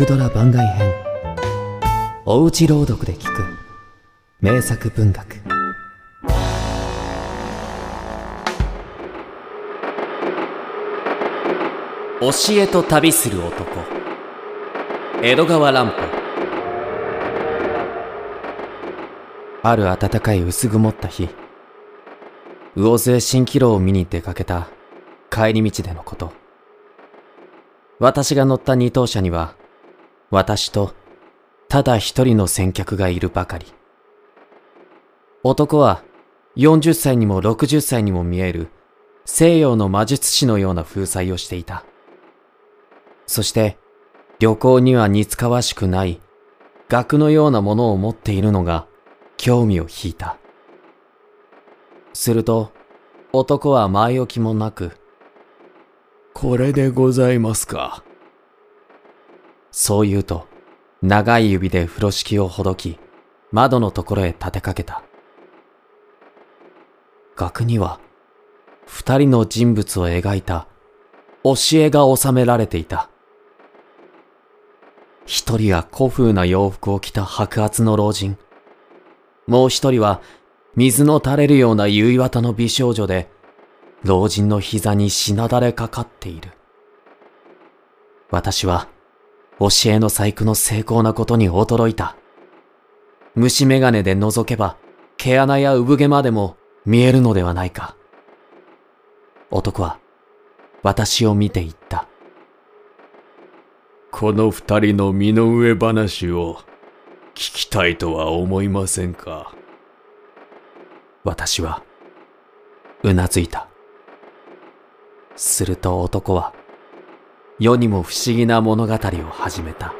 クドラ番外編。おうち朗読で聞く。名作文学。教えと旅する男。江戸川乱歩。ある暖かい薄曇った日。魚津へ蜃気楼を見に出かけた帰り道でのこと。私が乗った二等車には私とただ一人の先客がいるばかり男は40歳にも60歳にも見える西洋の魔術師のような風采をしていたそして旅行には似つかわしくない額のようなものを持っているのが興味を引いた。すると男は前置きもなく、これでございますか。そう言うと長い指で風呂敷をほどき窓のところへ立てかけた。額には二人の人物を描いた教えが収められていた。一人は古風な洋服を着た白髪の老人。もう一人は水の垂れるような結綿の美少女で、老人の膝にしなだれかかっている。私は、教えの細工の精巧なことに驚いた。虫眼鏡で覗けば、毛穴や産毛までも見えるのではないか。男は、私を見て言った。この二人の身の上話を聞きたいとは思いませんか？私は、うなずいた。すると男は、世にも不思議な物語を始めた。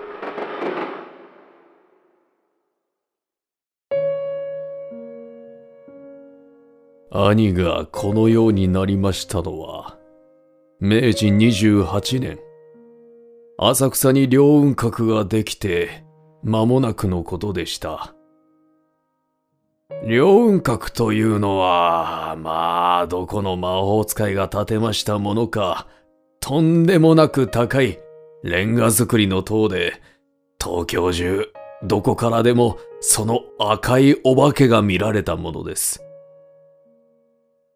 兄がこのようになりましたのは、明治28年、浅草に両雲閣ができて間もなくのことでした。両雲閣というのは、まあ、どこの魔法使いが建てましたものか、とんでもなく高いレンガ造りの塔で、東京中、どこからでもその赤いお化けが見られたものです。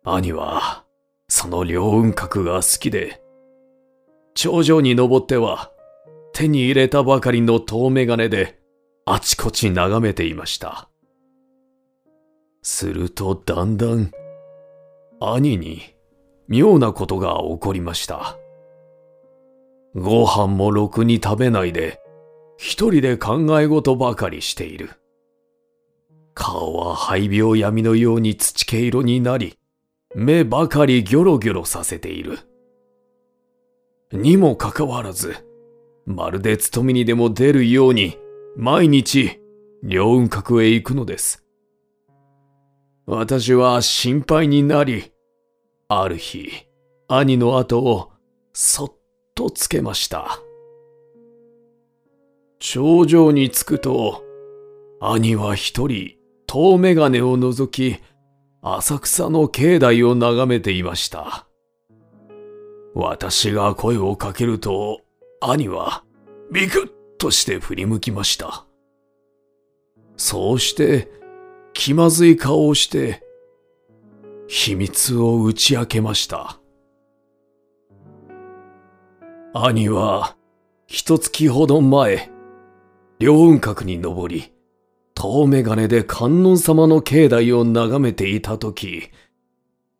兄は、その両雲閣が好きで、頂上に登っては、手に入れたばかりの遠眼鏡で、あちこち眺めていました。するとだんだん、兄に妙なことが起こりました。ご飯もろくに食べないで、一人で考え事ばかりしている。顔は肺病闇のように土毛色になり、目ばかりギョロギョロさせている。にもかかわらず、まるで勤めにでも出るように、毎日、両雲閣へ行くのです。私は心配になり、ある日、兄の後をそっととつけました。頂上に着くと、兄は一人、遠眼鏡を覗き、浅草の境内を眺めていました。私が声をかけると、兄はビクッとして振り向きました。そうして、気まずい顔をして、秘密を打ち明けました。兄は、一月ほど前、両雲閣に登り、遠眼鏡で観音様の境内を眺めていたとき、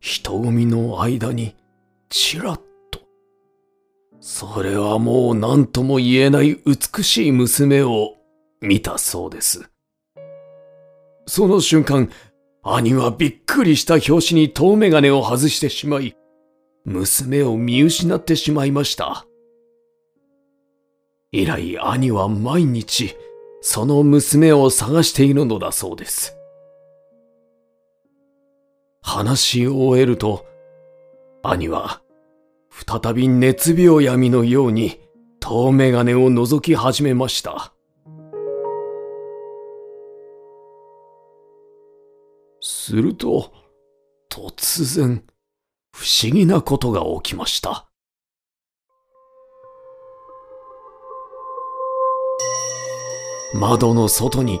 人混みの間に、ちらっと、それはもう何とも言えない美しい娘を見たそうです。その瞬間、兄はびっくりした拍子に遠眼鏡を外してしまい、娘を見失ってしまいました。以来兄は毎日、その娘を探しているのだそうです。話し終えると、兄は、再び熱病闇のように遠眼鏡を覗き始めました。すると、突然、不思議なことが起きました。窓の外に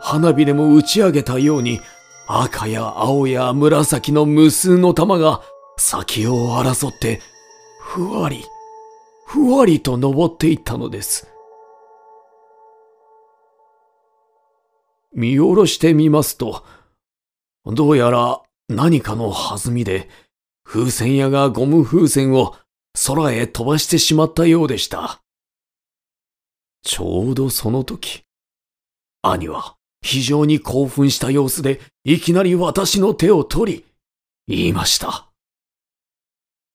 花火でも打ち上げたように赤や青や紫の無数の玉が先を争ってふわり、ふわりと登っていったのです。見下ろしてみますと、どうやら何かの弾みで風船屋がゴム風船を空へ飛ばしてしまったようでした。ちょうどその時、兄は非常に興奮した様子でいきなり私の手を取り、言いました。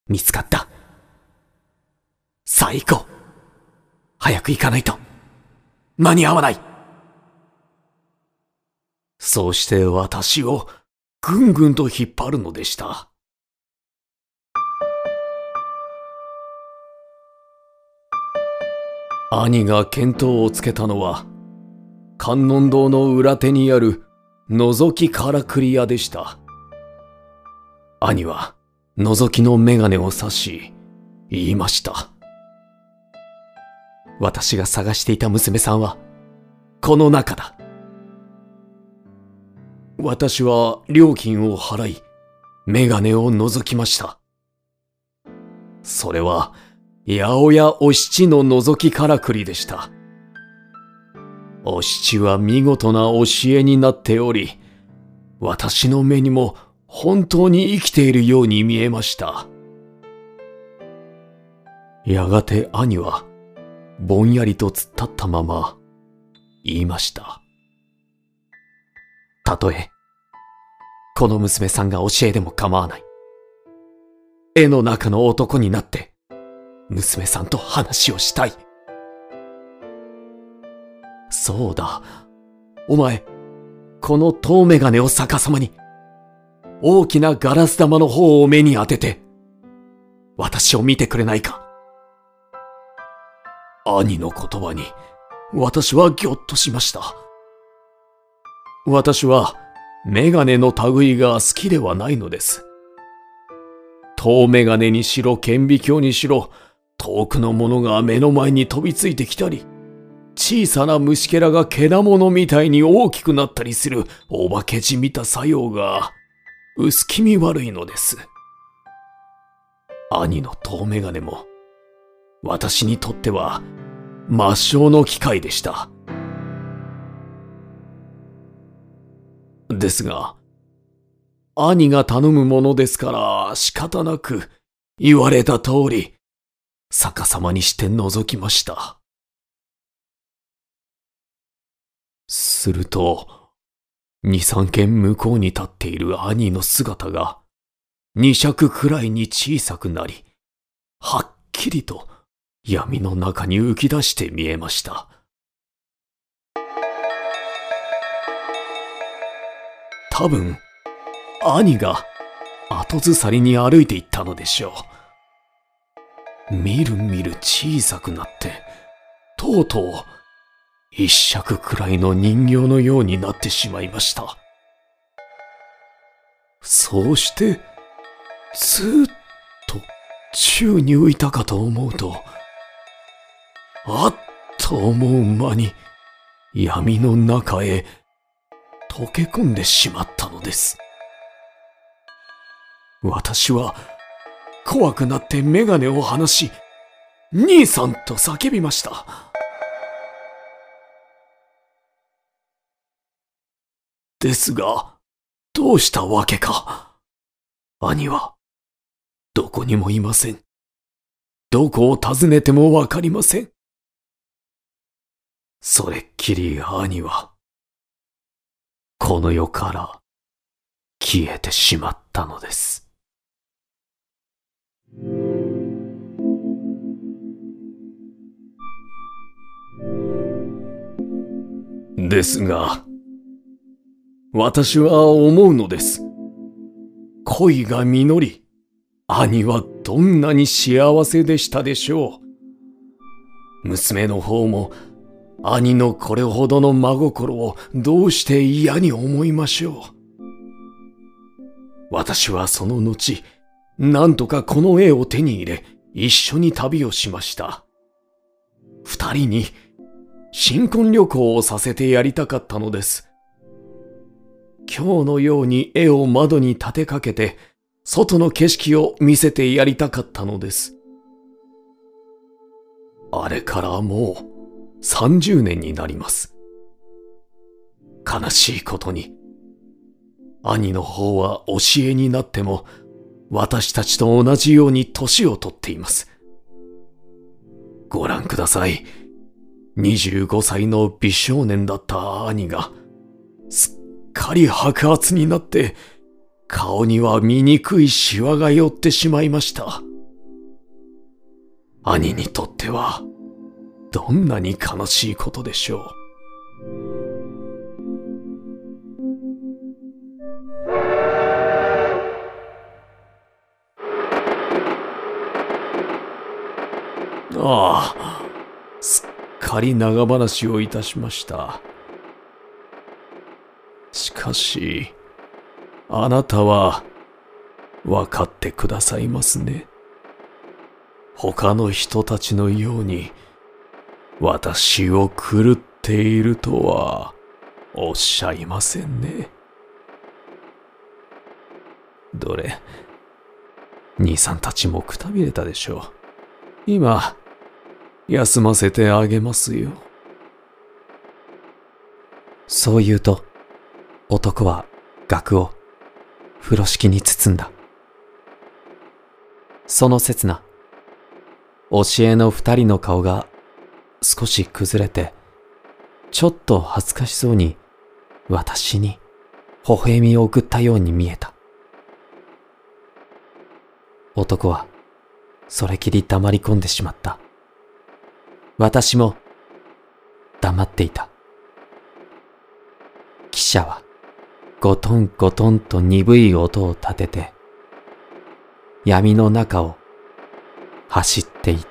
見つかった。さあ行こう。早く行かないと。間に合わない。そうして私をぐんぐんと引っ張るのでした。兄が見当をつけたのは、観音堂の裏手にある覗きからくり屋でした。兄は覗きの眼鏡を差し、言いました。私が探していた娘さんは、この中だ。私は料金を払い、眼鏡を覗きました。それは、八百屋お七の覗きからくりでした。お七は見事な教えになっており、私の目にも本当に生きているように見えました。やがて兄は、ぼんやりと突っ立ったまま、言いました。たとえ、この娘さんが教えでも構わない。絵の中の男になって、娘さんと話をしたい。そうだ。お前、この遠眼鏡を逆さまに、大きなガラス玉の方を目に当てて、私を見てくれないか。兄の言葉に、私はぎょっとしました。私は、メガネの類が好きではないのです。遠メガネにしろ顕微鏡にしろ、遠くのものが目の前に飛びついてきたり、小さな虫けらがけなものみたいに大きくなったりするお化けじみた作用が薄気味悪いのです。兄の遠眼鏡も、私にとっては、抹消の機会でした。ですが、兄が頼むものですから仕方なく言われた通り逆さまにして覗きました。すると、二三軒向こうに立っている兄の姿が、二尺くらいに小さくなり、はっきりと闇の中に浮き出して見えました。多分、兄が後ずさりに歩いていったのでしょう。みるみる小さくなって、とうとう一尺くらいの人形のようになってしまいました。そうして、ずっと宙に浮いたかと思うと、あっと思う間に闇の中へ溶け込んでしまったのです。私は怖くなってメガネを離し、兄さんと叫びました。ですが、どうしたわけか。兄は、どこにもいません。どこを訪ねてもわかりません。それっきり兄は、この世から消えてしまったのです。ですが、私は思うのです。恋が実り、兄はどんなに幸せでしたでしょう。娘の方も兄のこれほどの真心をどうして嫌に思いましょう。私はその後、なんとかこの絵を手に入れ、一緒に旅をしました。二人に新婚旅行をさせてやりたかったのです。今日のように絵を窓に立てかけて、外の景色を見せてやりたかったのです。あれからもう30年になります。悲しいことに、兄の方は教えになっても、私たちと同じように年をとっています。ご覧ください。25歳の美少年だった兄が、すっかり白髪になって、顔には醜いシワが寄ってしまいました。兄にとっては、どんなに悲しいことでしょう。ああ、すっかり長話をいたしました。しかし、あなたは、わかってくださいますね。他の人たちのように、私を狂っているとは、おっしゃいませんね。どれ、兄さんたちもくたびれたでしょう。今、休ませてあげますよ。そう言うと、男は額を風呂敷に包んだ。その刹那、教えの二人の顔が少し崩れて、ちょっと恥ずかしそうに私に微笑みを送ったように見えた。男はそれきり黙り込んでしまった。私も黙っていた。汽車はゴトンゴトンと鈍い音を立てて闇の中を走っていった。